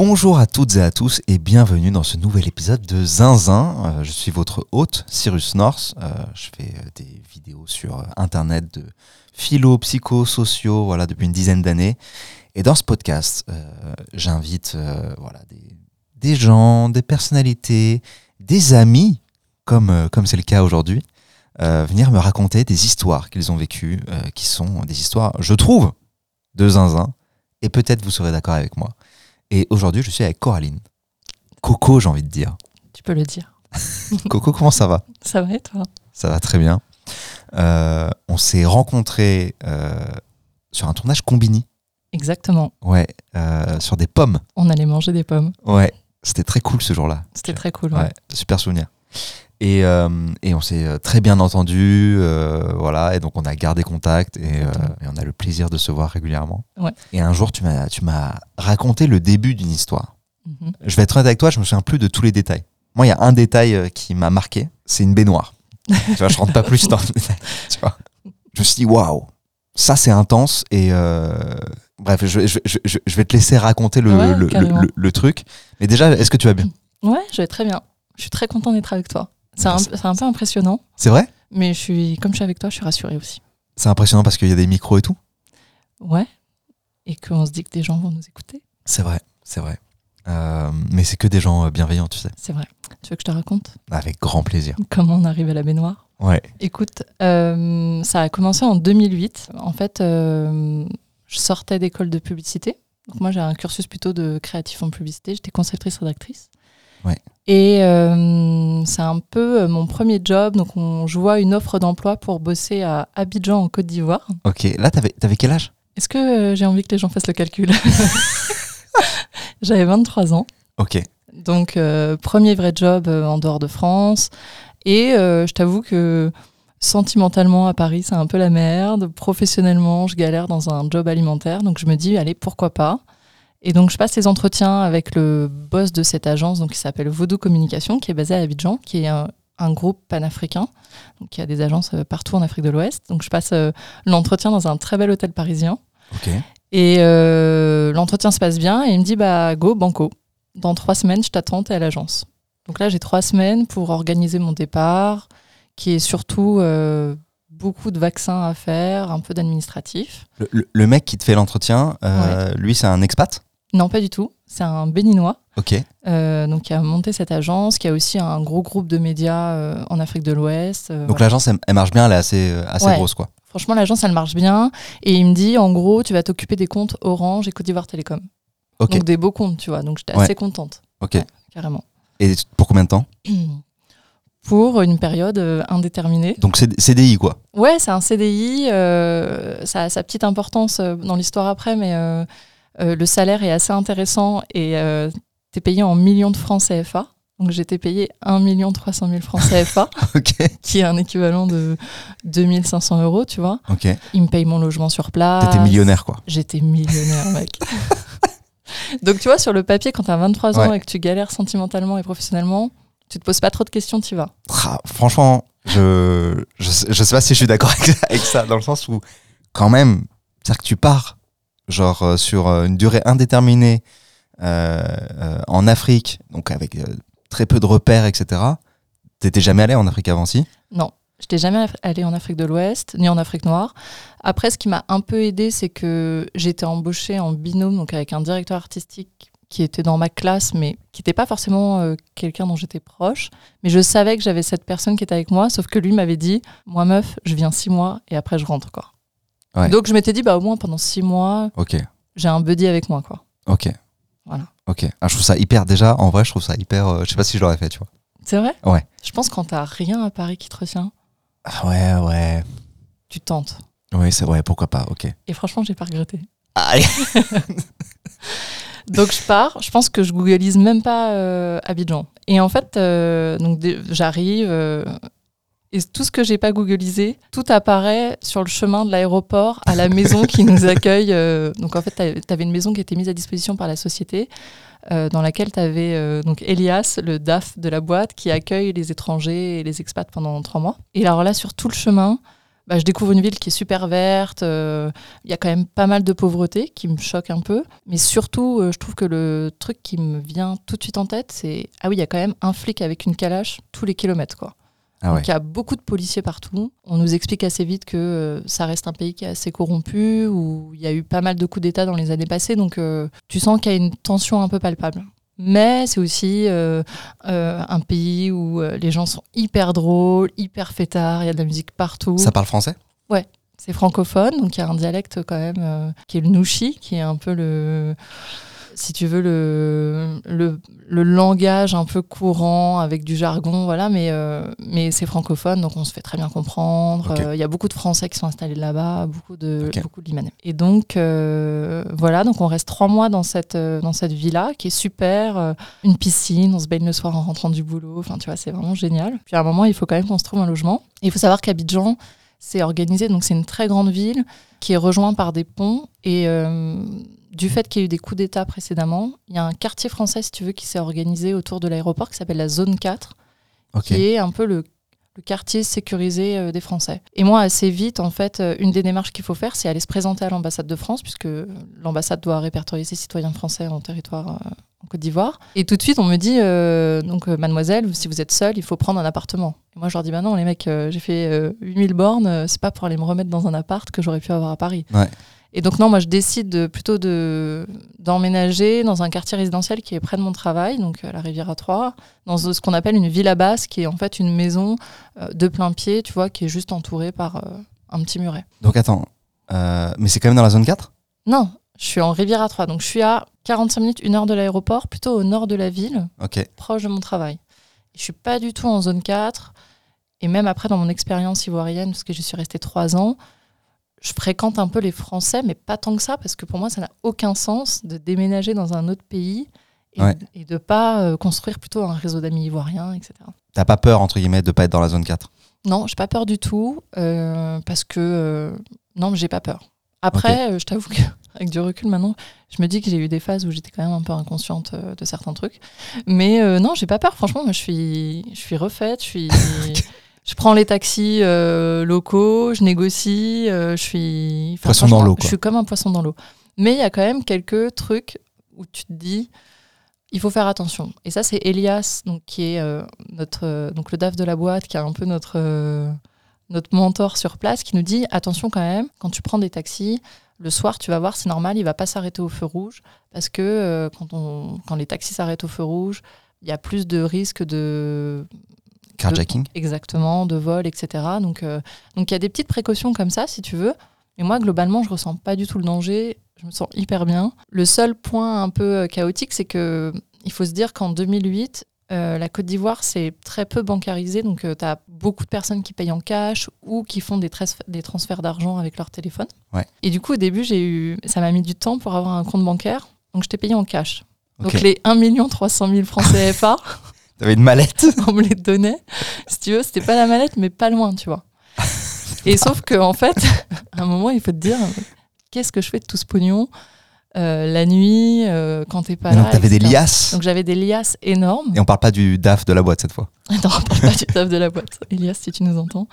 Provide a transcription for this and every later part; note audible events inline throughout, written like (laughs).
Bonjour à toutes et à tous et bienvenue dans ce nouvel épisode de Zinzin. Euh, je suis votre hôte, Cyrus North. Euh, je fais euh, des vidéos sur internet de philo, psycho, sociaux, voilà, depuis une dizaine d'années. Et dans ce podcast, j'invite voilà, des, des gens, des personnalités, des amis, comme comme c'est le cas aujourd'hui, venir me raconter des histoires qu'ils ont vécues, qui sont des histoires, je trouve, de zinzin. Et peut-être vous serez d'accord avec moi. Et aujourd'hui, je suis avec Coraline. Coco, j'ai envie de dire. Tu peux le dire. (laughs) Coco, comment ça va? Ça va et toi? Ça va très bien. Euh, on s'est rencontrés euh, sur un tournage Combini. Exactement. Ouais, euh, sur des pommes. On allait manger des pommes. Ouais, c'était très cool ce jour-là. C'était très cool. Ouais, ouais. super souvenir. Et, euh, et on s'est euh, très bien entendu, euh, voilà, et donc on a gardé contact et, euh, on a le plaisir de se voir régulièrement. Ouais. Et un jour, tu m'as, tu m'as raconté le début d'une histoire. Mhm. Je vais être honnête avec toi, je me souviens plus de tous les détails. Moi, il y a un détail qui m'a marqué, c'est une baignoire. (laughs) tu vois, je rentre pas plus dans le détail. Tu vois. Je me suis dit, waouh, ça c'est intense. Et bref, je, je- je- je- vais te laisser raconter le, Ouais, le- le- le truc. Mais déjà, est-ce que tu vas bien? Ouais, je vais très bien. Je suis très content d'être avec toi. C'est un, un peu impressionnant, C'est vrai? Mais je suis, comme je suis avec toi, je suis rassurée aussi. C'est impressionnant parce qu'il y a des micros et tout? Ouais. Et qu'on se dit que des gens vont nous écouter. C'est vrai, c'est vrai. Euh, mais c'est que des gens euh, bienveillants, tu sais. C'est vrai. Tu veux que je te raconte? Avec grand plaisir. comment on arrive à la baignoire? Ouais. Écoute, euh, ça a commencé en 2008. En fait, euh, je sortais d'école de publicité. Donc moi, j'ai un cursus plutôt de créatif en publicité. J'étais conceptrice rédactrice. Ouais. Et euh, c'est un peu euh, mon premier job. Donc on, je vois une offre d'emploi pour bosser à Abidjan en Côte d'Ivoire. Ok. Là, t'avais, t'avais quel âge? Est-ce que euh, j'ai envie que les gens fassent le calcul? (laughs) J'avais 23 ans. Ok. Donc, euh, premier vrai job en dehors de France. Et je t'avoue que sentimentalement, à Paris, c'est un peu la merde. Professionnellement, je galère dans un job alimentaire. Donc, je me dis, allez, pourquoi pas? Et donc, je passe les entretiens avec le boss de cette agence, donc, qui s'appelle Vodou Communication, qui est basé à Abidjan, qui est un, un groupe panafricain. Donc, y a des agences euh, partout en Afrique de l'Ouest. Donc, je passe euh, l'entretien dans un très bel hôtel parisien. Et euh, l'entretien se passe bien et il me dit bah go banco. Dans trois semaines, je t'attends, t'es à l'agence. Donc là, j'ai trois semaines pour organiser mon départ, qui est surtout euh, beaucoup de vaccins à faire, un peu d'administratif. Le, mec qui te fait l'entretien, euh, lui, c'est un expat? Non, pas du tout. C'est un béninois. Ok. euh, donc qui a monté cette agence, qui a aussi un gros groupe de médias euh, en Afrique de l'Ouest. euh, Donc voilà. l'agence, elle, elle marche bien, elle est assez, assez Ouais. grosse, quoi. Franchement, l'agence, elle marche bien. Et il me dit, en gros, tu vas t'occuper des comptes Orange et Côte d'Ivoire Télécom. Ok. Donc des beaux comptes, tu vois. Donc j'étais Ouais. assez contente, Ok. carrément. Et pour combien de temps (clears throat) pour une période indéterminée. Donc c'est CDI, quoi. Ouais, c'est un CDI, ça a sa petite importance dans l'histoire après, mais euh, le salaire est assez intéressant et euh, t'es payé en millions de francs CFA. Donc j'étais payé 1 300 000 francs CFA, (laughs) qui est un équivalent de 2500 euros, tu vois. Ok. Il me paye mon logement sur place. T'étais millionnaire, quoi. J'étais millionnaire, mec. (laughs) Donc, tu vois, sur le papier, quand t'as 23 ans Ouais. et que tu galères sentimentalement et professionnellement, tu te poses pas trop de questions, tu vas. Ah, franchement, je, je, sais- je sais pas si je suis d'accord avec, (laughs) avec ça, dans le sens où, quand même, c'est-à-dire que tu pars, genre, euh, sur euh, une durée indéterminée euh, en Afrique, donc avec très peu de repères, etc. T'étais jamais allé en Afrique avant, si? Non, j'étais jamais allée en Afrique de l'Ouest, ni en Afrique noire. Après, ce qui m'a un peu aidé, c'est que j'étais embauchée en binôme, donc avec un directeur artistique qui était dans ma classe, mais qui n'était pas forcément quelqu'un dont j'étais proche. Mais je savais que j'avais cette personne qui était avec moi, sauf que lui m'avait dit, moi meuf, je viens six mois et après je rentre, quoi. Ouais. Donc je m'étais dit, bah au moins pendant six mois, j'ai un buddy avec moi, quoi. ok. Voilà. Ok. Ah, je trouve ça hyper, déjà, en vrai, je trouve ça hyper. euh, je sais pas si je l'aurais fait, tu vois. C'est vrai? Ouais. Je pense quand t'as rien à Paris qui te retient, Ah, ouais, ouais. tu tentes. Oui, c'est vrai, pourquoi pas, ok. Et franchement, j'ai pas regretté. Aïe. (laughs) Donc je pars, je pense que je googlise même pas euh, Abidjan. Et en fait, euh, donc j'arrive euh, et tout ce que j'ai pas googlisé, tout apparaît sur le chemin de l'aéroport à la maison qui nous (laughs) accueille. euh, donc en fait, tu avais une maison qui était mise à disposition par la société. euh, dans laquelle tu avais donc Elias, le DAF de la boîte, qui accueille les étrangers et les expats pendant trois mois. Et alors là, sur tout le chemin, bah, je découvre une ville qui est super verte. Il y a quand même pas mal de pauvreté qui me choque un peu. Mais surtout, je trouve que le truc qui me vient tout de suite en tête, c'est ah oui, il y a quand même un flic avec une calache tous les kilomètres, quoi. Ah ouais. Donc il y a beaucoup de policiers partout. On nous explique assez vite que euh, ça reste un pays qui est assez corrompu, où il y a eu pas mal de coups d'État dans les années passées, donc euh, tu sens qu'il y a une tension un peu palpable. Mais c'est aussi euh, un pays où les gens sont hyper drôles, hyper fêtards, il y a de la musique partout. Ça parle français? C'est francophone, donc il y a un dialecte quand même qui est le nouchi, qui est un peu le, si tu veux, le, le, le langage un peu courant avec du jargon, voilà, mais, euh, mais c'est francophone, donc on se fait très bien comprendre. Euh, Il y a beaucoup de Français qui sont installés là-bas, beaucoup de, Ok. beaucoup de Libanais. Et donc, euh, voilà, donc on reste trois mois dans cette, dans cette villa qui est super, une piscine, on se baigne le soir en rentrant du boulot, enfin, tu vois, c'est vraiment génial. Puis à un moment, il faut quand même qu'on se trouve un logement. Et il faut savoir qu'Abidjan, c'est organisé, donc c'est une très grande ville qui est rejointe par des ponts. Et du fait qu'il y a eu des coups d'État précédemment, il y a un quartier français, si tu veux, qui s'est organisé autour de l'aéroport qui s'appelle la Zone 4, Ok. qui est un peu le, le quartier sécurisé euh, des Français. Et moi, assez vite, en fait, euh, une des démarches qu'il faut faire, c'est aller se présenter à l'ambassade de France, puisque l'ambassade doit répertorier ses citoyens français en territoire euh, en Côte d'Ivoire. Et tout de suite, on me dit, donc, mademoiselle, si vous êtes seule, il faut prendre un appartement. Et moi, je leur dis, bah non, les mecs, j'ai fait euh, 8000 bornes, c'est pas pour aller me remettre dans un appart que j'aurais pu avoir à Paris. Ouais. Et donc, non, moi, je décide de, plutôt de, d'emménager dans un quartier résidentiel qui est près de mon travail, donc euh, la Riviera 3, dans ce qu'on appelle une villa basse, qui est en fait une maison euh, de plein pied, tu vois, qui est juste entourée par euh, un petit muret. Donc attends, euh, mais c'est quand même dans la zone 4 Non, je suis en Riviera 3, donc je suis à 45 minutes, une heure de l'aéroport, plutôt au nord de la ville, Ok. proche de mon travail. Je suis pas du tout en zone 4. Et même après, dans mon expérience ivoirienne, parce que je suis restée trois ans, je fréquente un peu les Français, mais pas tant que ça, parce que pour moi, ça n'a aucun sens de déménager dans un autre pays et, Ouais. et de pas euh, construire plutôt un réseau d'amis ivoiriens, etc. T'as pas peur, entre guillemets, de pas être dans la zone 4 Non, j'ai pas peur du tout, euh, parce que euh, non, mais j'ai pas peur. Après, je t'avoue qu'avec (laughs) du recul maintenant, je me dis que j'ai eu des phases où j'étais quand même un peu inconsciente de certains trucs. Mais non, j'ai pas peur. Franchement, moi, je suis, je suis refaite. Je suis, (laughs) je prends les taxis euh, locaux, je négocie. euh, je suis enfin, Poisson dans franchement, l'eau, quoi. Je suis comme un poisson dans l'eau. Mais il y a quand même quelques trucs où tu te dis. Il faut faire attention. Et ça, c'est Elias, donc, qui est euh, notre, donc le DAF de la boîte, qui est un peu notre, notre mentor sur place, qui nous dit attention quand même, quand tu prends des taxis, le soir, tu vas voir, c'est normal, il va pas s'arrêter au feu rouge, parce que quand, on, quand les taxis s'arrêtent au feu rouge, il y a plus de risques de Carjacking exactement de vol, etc. Donc, euh, donc il y a des petites précautions comme ça, si tu veux. Et moi, globalement, je ressens pas du tout le danger. Je me sens hyper bien. Le seul point un peu euh, chaotique, c'est que il faut se dire qu'en 2008, euh, la Côte d'Ivoire, c'est très peu bancarisé. Donc, tu as beaucoup de personnes qui payent en cash ou qui font des, transferts d'argent avec leur téléphone. Ouais. Et du coup, au début, j'ai eu, ça m'a mis du temps pour avoir un compte bancaire. Donc, je t'ai payé en cash. Donc, les 1 300 000 francs CFA, (laughs) T'avais une mallette (laughs) on me les donnait. Si tu veux, c'était pas la mallette, mais pas loin, tu vois. (laughs) Et sauf que en fait, (laughs) à un moment, il faut te dire, qu'est-ce que je fais de tout ce pognon? Euh, la nuit, euh, quand t'es pas Mais là. donc t'avais des liasses Donc j'avais des liasses énormes. Et on parle pas du DAF de la boîte cette fois. Non, on parle pas du taf de la boîte. Elias, si tu nous entends.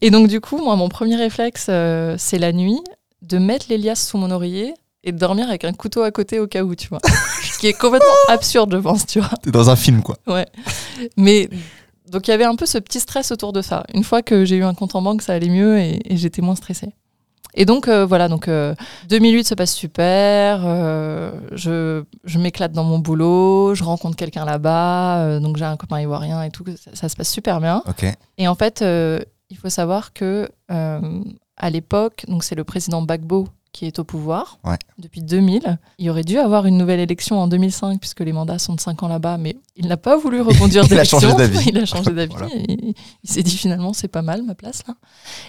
Et donc, du coup, moi, mon premier réflexe, euh, c'est la nuit, de mettre les liasses sous mon oreiller et de dormir avec un couteau à côté au cas où, tu vois. (laughs) Ce qui est complètement absurde, je pense, tu vois. T'es dans un film quoi. Ouais. Mais donc il y avait un peu ce petit stress autour de ça. Une fois que j'ai eu un compte en banque, ça allait mieux et, et j'étais moins stressée. Et donc euh, voilà, donc euh, 2008 se passe super. euh, je je m'éclate dans mon boulot, je rencontre quelqu'un là-bas, euh, donc j'ai un copain ivoirien et tout. Ça, ça se passe super bien. Ok. Et en fait, il faut savoir que à l'époque, donc c'est le président Bagbo qui est au pouvoir Ouais. depuis 2000. Il aurait dû avoir une nouvelle élection en 2005 puisque les mandats sont de 5 ans là-bas, mais il n'a pas voulu reconduire (laughs) Il a changé d'élection. d'avis. (laughs) Il a changé d'avis. Voilà. Il, il s'est dit finalement c'est pas mal ma place là.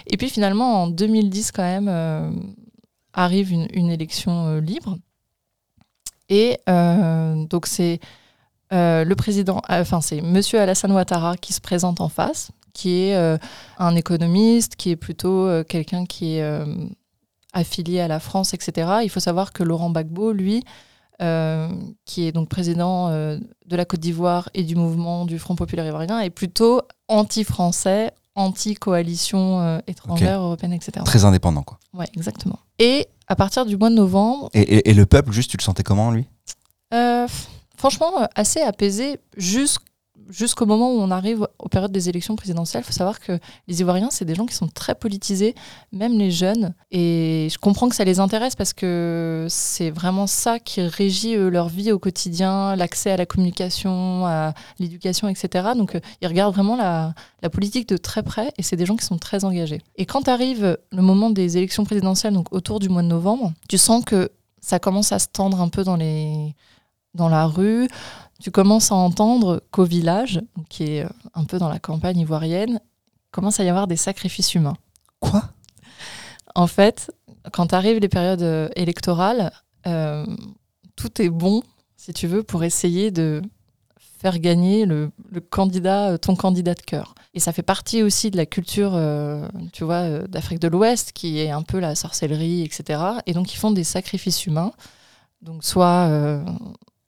Et puis finalement en 2010 quand même euh, arrive une, une élection euh, libre. Et euh, donc c'est le président, enfin c'est Monsieur Alassane Ouattara qui se présente en face, qui est un économiste, qui est plutôt quelqu'un qui est affilié à la France, etc. Il faut savoir que Laurent Gbagbo, lui, euh, qui est donc président euh, de la Côte d'Ivoire et du mouvement du Front populaire ivoirien, est plutôt anti-français, anti-coalition euh, étrangère, européenne, etc. Très indépendant, quoi. Ouais, exactement. Et à partir du mois de novembre, Et, et- et le peuple, juste, tu le sentais comment, lui? euh, franchement, assez apaisé jus- jusqu'au moment où on arrive aux périodes des élections présidentielles. Il faut savoir que les Ivoiriens, c'est des gens qui sont très politisés, même les jeunes. Et je comprends que ça les intéresse parce que c'est vraiment ça qui régit leur vie au quotidien, l'accès à la communication, à l'éducation, etc. Donc euh, ils regardent vraiment la, la politique de très près et c'est des gens qui sont très engagés. Et quand arrive le moment des élections présidentielles, donc autour du mois de novembre, tu sens que ça commence à se tendre un peu dans, les, dans la rue. Tu commences à entendre qu'au village, qui est euh, un peu dans la campagne ivoirienne, commence à y avoir des sacrifices humains. Quoi? En fait, quand arrivent les périodes euh, électorales, euh, tout est bon, si tu veux, pour essayer de faire gagner le, le candidat, ton candidat de cœur. Et ça fait partie aussi de la culture, euh, tu vois, euh, d'Afrique de l'Ouest, qui est un peu la sorcellerie, etc. Et donc ils font des sacrifices humains, donc soit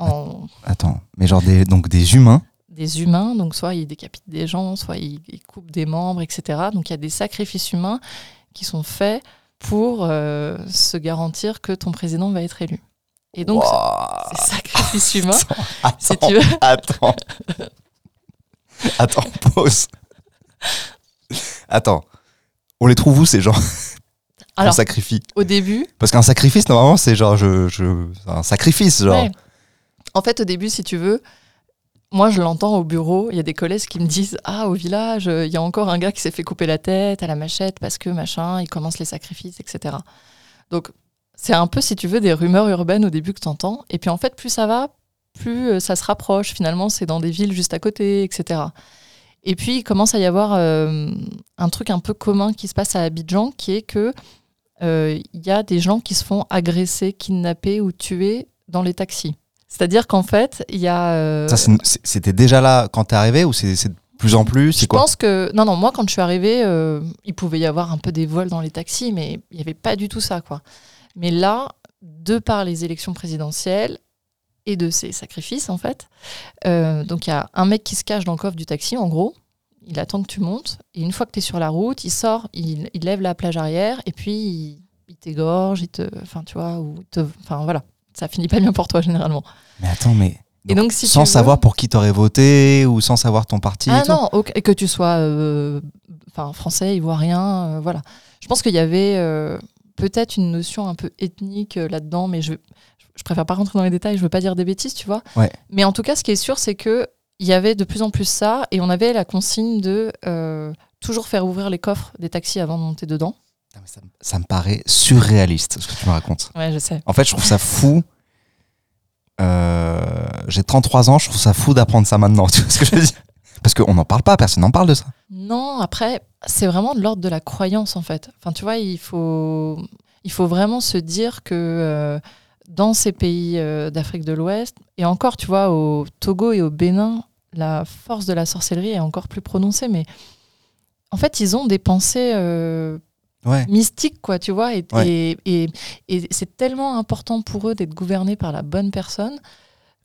en Attends, mais genre des, donc des humains. des humains, donc soit ils décapitent des gens, soit ils, ils coupent des membres, etc. Donc il y a des sacrifices humains qui sont faits pour euh, se garantir que ton président va être élu. Et donc Wouah. ces sacrifices (laughs) humains, Attends, si tu veux, attends. Attends, pause. Attends. On les trouve où ces gens? Alors sacrifie au début, Parce qu'un sacrifice, normalement, c'est genre je, je, un sacrifice, genre. ouais. En fait au début, si tu veux, moi je l'entends au bureau, il y a des collègues qui me disent ah au village, il y a encore un gars qui s'est fait couper la tête à la machette parce que machin, il commence les sacrifices, etc. Donc c'est un peu, si tu veux, des rumeurs urbaines au début que tu entends. Et puis en fait, plus ça va, plus euh, ça se rapproche. Finalement, c'est dans des villes juste à côté, etc. Et puis, il commence à y avoir euh, un truc un peu commun qui se passe à Abidjan, qui est que euh, il y a des gens qui se font agresser, kidnapper ou tuer dans les taxis. C'est-à-dire qu'en fait, il y a... euh, Ça, c'était déjà là quand t'es arrivé ou c'est de plus en plus je quoi pense que non non moi quand je suis arrivée euh, il pouvait y avoir un peu des vols dans les taxis mais il n'y avait pas du tout ça quoi. Mais là de par les élections présidentielles et de ces sacrifices en fait euh, donc il y a un mec qui se cache dans le coffre du taxi en gros. Il attend que tu montes et une fois que tu es sur la route il sort il, il lève la plage arrière et puis il, il t'égorge il te enfin tu vois ou il te enfin voilà ça finit pas bien pour toi généralement Mais attends, mais. et donc si sans veux- savoir pour qui t'aurais voté ou sans savoir ton parti et Ah tout non, ok, que tu sois euh, français, ivoirien, euh, voilà. Je pense qu'il y avait euh, peut-être une notion un peu ethnique euh, là-dedans, mais je, je préfère pas rentrer dans les détails, je veux pas dire des bêtises, tu vois. Ouais. Mais en tout cas, ce qui est sûr, c'est que il y avait de plus en plus ça, et on avait la consigne de euh, toujours faire ouvrir les coffres des taxis avant de monter dedans. Ça me paraît surréaliste ce que tu me racontes. Ouais, je sais. En fait, je trouve ça fou. Euh, J'ai 33 ans, je trouve ça fou d'apprendre ça maintenant. (laughs) Tu vois ce que je veux dire? Parce qu'on n'en parle pas, personne n'en parle de ça. Non, après, c'est vraiment de l'ordre de la croyance, en fait. Enfin, tu vois, il faut, il faut vraiment se dire que euh, dans ces pays euh, d'Afrique de l'Ouest, et encore, tu vois, au Togo et au Bénin, la force de la sorcellerie est encore plus prononcée, mais en fait, ils ont des pensées euh, Ouais. mystiques, quoi, tu vois, et, Ouais. et, et- et c'est tellement important pour eux d'être gouvernés par la bonne personne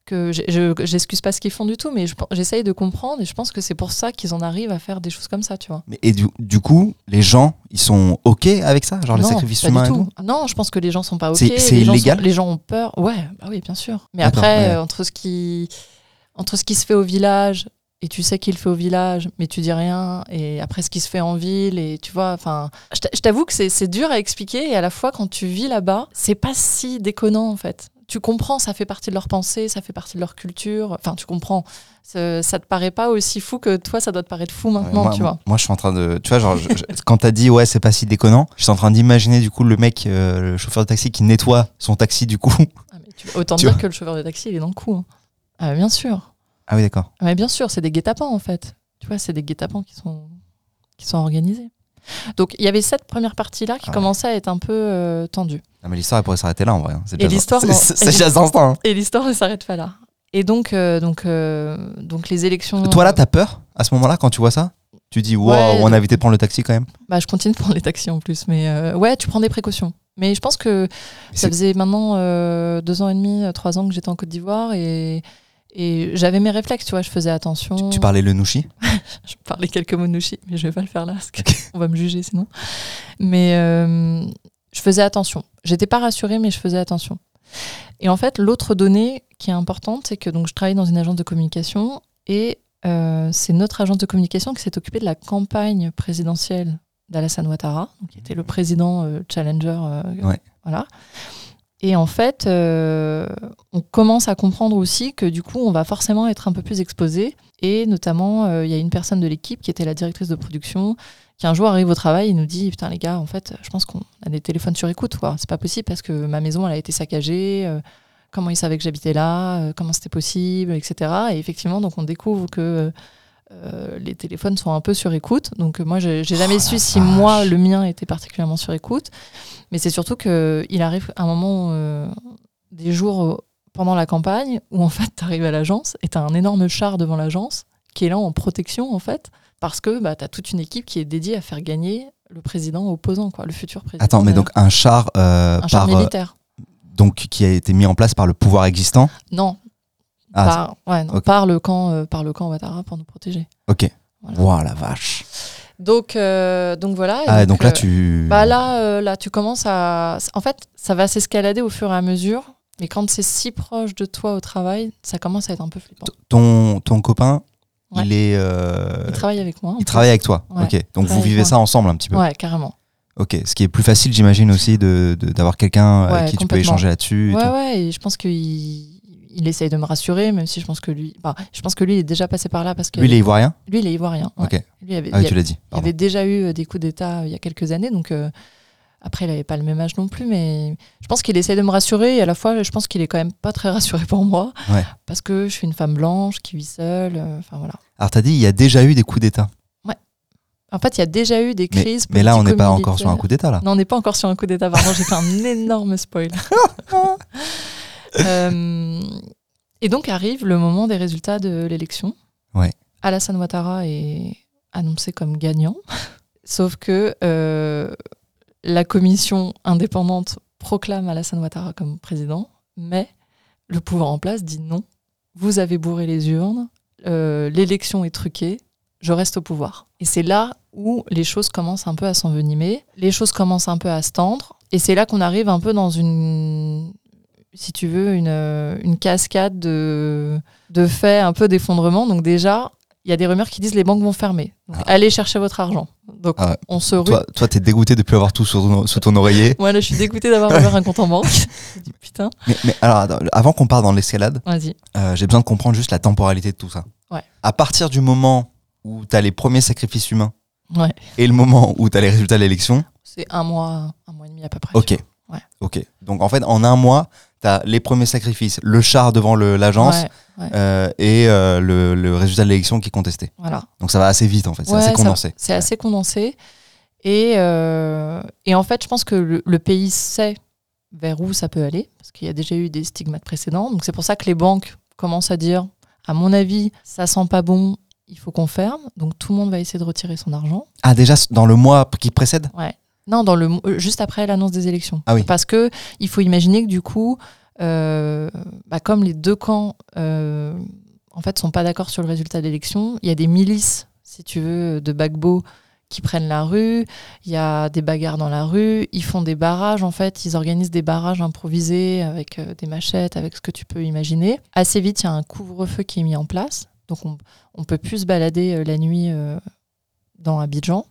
que je- je j'excuse pas ce qu'ils font du tout, mais je j'essaye de comprendre et je pense que c'est pour ça qu'ils en arrivent à faire des choses comme ça, tu vois. Mais, et du, du coup, les gens, ils sont OK avec ça Genre les non, du et tout. tout? Non, je pense que les gens sont pas ok. C'est- c'est les gens illégal? sont- Les gens ont peur. Ouais, bah oui, bien sûr. Mais après, ouais. entre ce qui entre ce qui se fait au village et tu sais qu'il le fait au village, mais tu dis rien, et après ce qui se fait en ville, et tu vois, enfin, je t'a- je t'avoue que c'est dur à expliquer, et à la fois quand tu vis là-bas, c'est pas si déconnant en fait. Tu comprends, ça fait partie de leur pensée, ça fait partie de leur culture. Enfin, tu comprends. Ça, ça te paraît pas aussi fou que toi, ça doit te paraître fou maintenant, moi, tu vois. moi, je suis en train de. Tu vois, genre, je- je- (laughs) quand t'as dit ouais, c'est pas si déconnant, je suis en train d'imaginer du coup le mec, euh, le chauffeur de taxi qui nettoie son taxi du coup. Ah, mais tu- autant Tu dire vois. que le chauffeur de taxi, il est dans le coup. hein. Ah, bien sûr. Ah oui, d'accord. Mais bien sûr, c'est des guet-apens en fait. Tu vois, c'est des guet-apens qui sont, qui sont organisés. Donc il y avait cette première partie-là qui Ah ouais. commençait à être un peu euh, tendue. Non, mais l'histoire elle pourrait s'arrêter là en vrai. hein. C'est l'histoire, c'est- instant. hein. Et l'histoire ne s'arrête pas là. Et donc, euh, donc, euh, donc les élections. Toi là, t'as peur à ce moment-là quand tu vois ça? Tu dis wow, Ouais, on a évité de prendre le taxi quand même. Bah, je continue de prendre les taxis en plus, mais ouais, tu prends des précautions. Mais je pense que Mais ça faisait maintenant deux ans et demi, trois ans que j'étais en Côte d'Ivoire et, Et j'avais mes réflexes, tu vois, je faisais attention. Tu, tu parlais le nushi (laughs) Je parlais quelques mots de Nushi, mais je vais pas le faire là, parce qu'on va me juger sinon. Mais euh, je faisais attention. J'étais pas rassurée, mais je faisais attention. Et en fait, l'autre donnée qui est importante, c'est que donc, je travaille dans une agence de communication et euh, c'est notre agence de communication qui s'est occupée de la campagne présidentielle d'Alassane Ouattara, donc, qui était le président euh, challenger. Ouais. Voilà. Et en fait, euh, on commence à comprendre aussi que du coup, on va forcément être un peu plus exposé. Et notamment, euh, il y a une personne de l'équipe qui était la directrice de production, qui un jour arrive au travail et nous dit Putain, les gars, en fait, je pense qu'on a des téléphones sur écoute. quoi. C'est pas possible parce que ma maison, elle a été saccagée. euh, comment ils savaient que j'habitais là? Comment c'était possible Etc. Et effectivement, donc on découvre que. Euh, les téléphones sont un peu sur écoute. Donc euh, moi, j'ai j'ai jamais Oh su si vache. moi, le mien était particulièrement sur écoute. Mais c'est surtout qu'il arrive un moment, euh, des jours pendant la campagne, où en fait, tu arrives à l'agence et tu as un énorme char devant l'agence qui est là en protection, en fait, parce que bah, tu as toute une équipe qui est dédiée à faire gagner le président opposant, quoi, le futur président. Attends, mais donc un char, euh, un char par, euh, militaire. donc, qui a été mis en place par le pouvoir existant? Non, Ah, par, ouais, non, ok. par le camp, euh, par le camp Ouattara pour nous protéger. Ok. Voilà. Ouah, la vache. Donc, euh, donc voilà. Ah, donc là, euh, tu. Bah là, euh, là, tu commences à. En fait, ça va s'escalader au fur et à mesure. Mais quand c'est si proche de toi au travail, ça commence à être un peu flippant. T- ton, ton copain, Ouais. il est. Il travaille avec moi. il travaille avec toi. Ouais, ok. Donc vous vivez ça ensemble un petit peu. Ouais, carrément. Ok. Ce qui est plus facile, j'imagine aussi, de de- d'avoir quelqu'un Ouais, avec qui tu peux échanger là-dessus. Ouais, tout. ouais. Et je pense qu'il il essaye de me rassurer, même si je pense que lui. Bah, je pense que lui il est déjà passé par là parce que Lui, il est ivoirien? Lui, il est ivoirien. ouais. Ok. Lui, il y avait, Ah oui, il tu l'as dit. il avait déjà eu euh, des coups d'État euh, il y a quelques années, donc euh, après, il n'avait pas le même âge non plus, mais je pense qu'il essaie de me rassurer et à la fois, je pense qu'il est quand même pas très rassuré pour moi Ouais. parce que je suis une femme blanche qui vit seule. euh, Enfin voilà. Alors, t'as dit, il y a déjà eu des coups d'État. En fait, il y a déjà eu des crises. mais là, on n'est pas encore sur un coup d'État, là. Non, on n'est pas encore sur un coup d'État. Pardon, j'ai fait un (laughs) énorme spoil. (laughs) (laughs) Euh, et donc arrive le moment des résultats de l'élection. Ouais. Alassane Ouattara est annoncé comme gagnant. (laughs) Sauf que euh, la commission indépendante proclame Alassane Ouattara comme président, mais le pouvoir en place dit non. Vous avez bourré les urnes, euh, l'élection est truquée, je reste au pouvoir. Et c'est là où les choses commencent un peu à s'envenimer, les choses commencent un peu à se tendre, et c'est là qu'on arrive un peu dans une, si tu veux, une, euh, une cascade de, de faits, un peu d'effondrement. Donc déjà, il y a des rumeurs qui disent les banques vont fermer. Donc, Ah. allez chercher votre argent. Donc Ah ouais. on se rue. Toi, toi, t'es dégoûté de plus avoir tout sous ton, sous ton oreiller. Moi là, je suis dégoûtée d'avoir ouvert un compte en banque. (laughs) Putain, Mais, mais alors, avant qu'on parte dans l'escalade, euh, j'ai besoin de comprendre juste la temporalité de tout ça. Ouais. À partir du moment où tu as les premiers sacrifices humains Ouais. et le moment où tu as les résultats de l'élection, C'est un mois, un mois et demi à peu près. ok. Ouais. Ok. Donc en fait, en un mois, tu as les premiers sacrifices, le char devant l'agence Ouais, euh, et euh, le, le résultat de l'élection qui est contesté. voilà. Donc ça va assez vite en fait, c'est Ouais, assez condensé. C'est assez condensé. Et, euh, et en fait, je pense que le, le pays sait vers où ça peut aller, parce qu'il y a déjà eu des stigmates précédents. Donc c'est pour ça que les banques commencent à dire, à mon avis, ça sent pas bon, il faut qu'on ferme. Donc tout le monde va essayer de retirer son argent. Ah déjà dans le mois qui précède? Non, dans le, euh, juste après l'annonce des élections. Ah oui. Parce que il faut imaginer que du coup, euh, bah, comme les deux camps euh, en fait sont pas d'accord sur le résultat de l'élection, il y a des milices, si tu veux, de Bagbo qui prennent la rue. Il y a des bagarres dans la rue. Ils font des barrages en fait. Ils organisent des barrages improvisés avec euh, des machettes, avec ce que tu peux imaginer. Assez vite, il y a un couvre-feu qui est mis en place. Donc on, on peut plus se balader la nuit dans Abidjan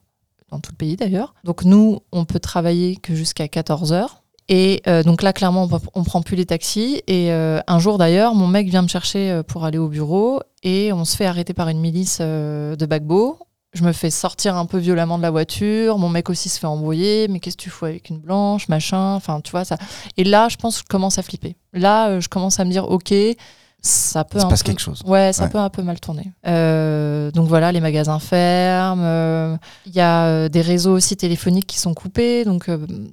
dans tout le pays d'ailleurs. Donc nous, on peut travailler que jusqu'à 14 heures. Et euh, donc là, clairement, on, on prend plus les taxis. Et euh, un jour d'ailleurs, mon mec vient me chercher euh, pour aller au bureau et on se fait arrêter par une milice de Bagbo. Je me fais sortir un peu violemment de la voiture. Mon mec aussi se fait embrouiller. Mais qu'est-ce que tu fais avec une blanche, machin? Enfin, tu vois ça. Et là, je pense que je commence à flipper. Là, je commence à me dire, ok, ça peut Il se un passe peu- quelque chose. Ouais, ça Ouais. peut un peu mal tourner. Euh, donc voilà, les magasins ferment. euh, Il y a euh, des réseaux aussi téléphoniques qui sont coupés. Donc tu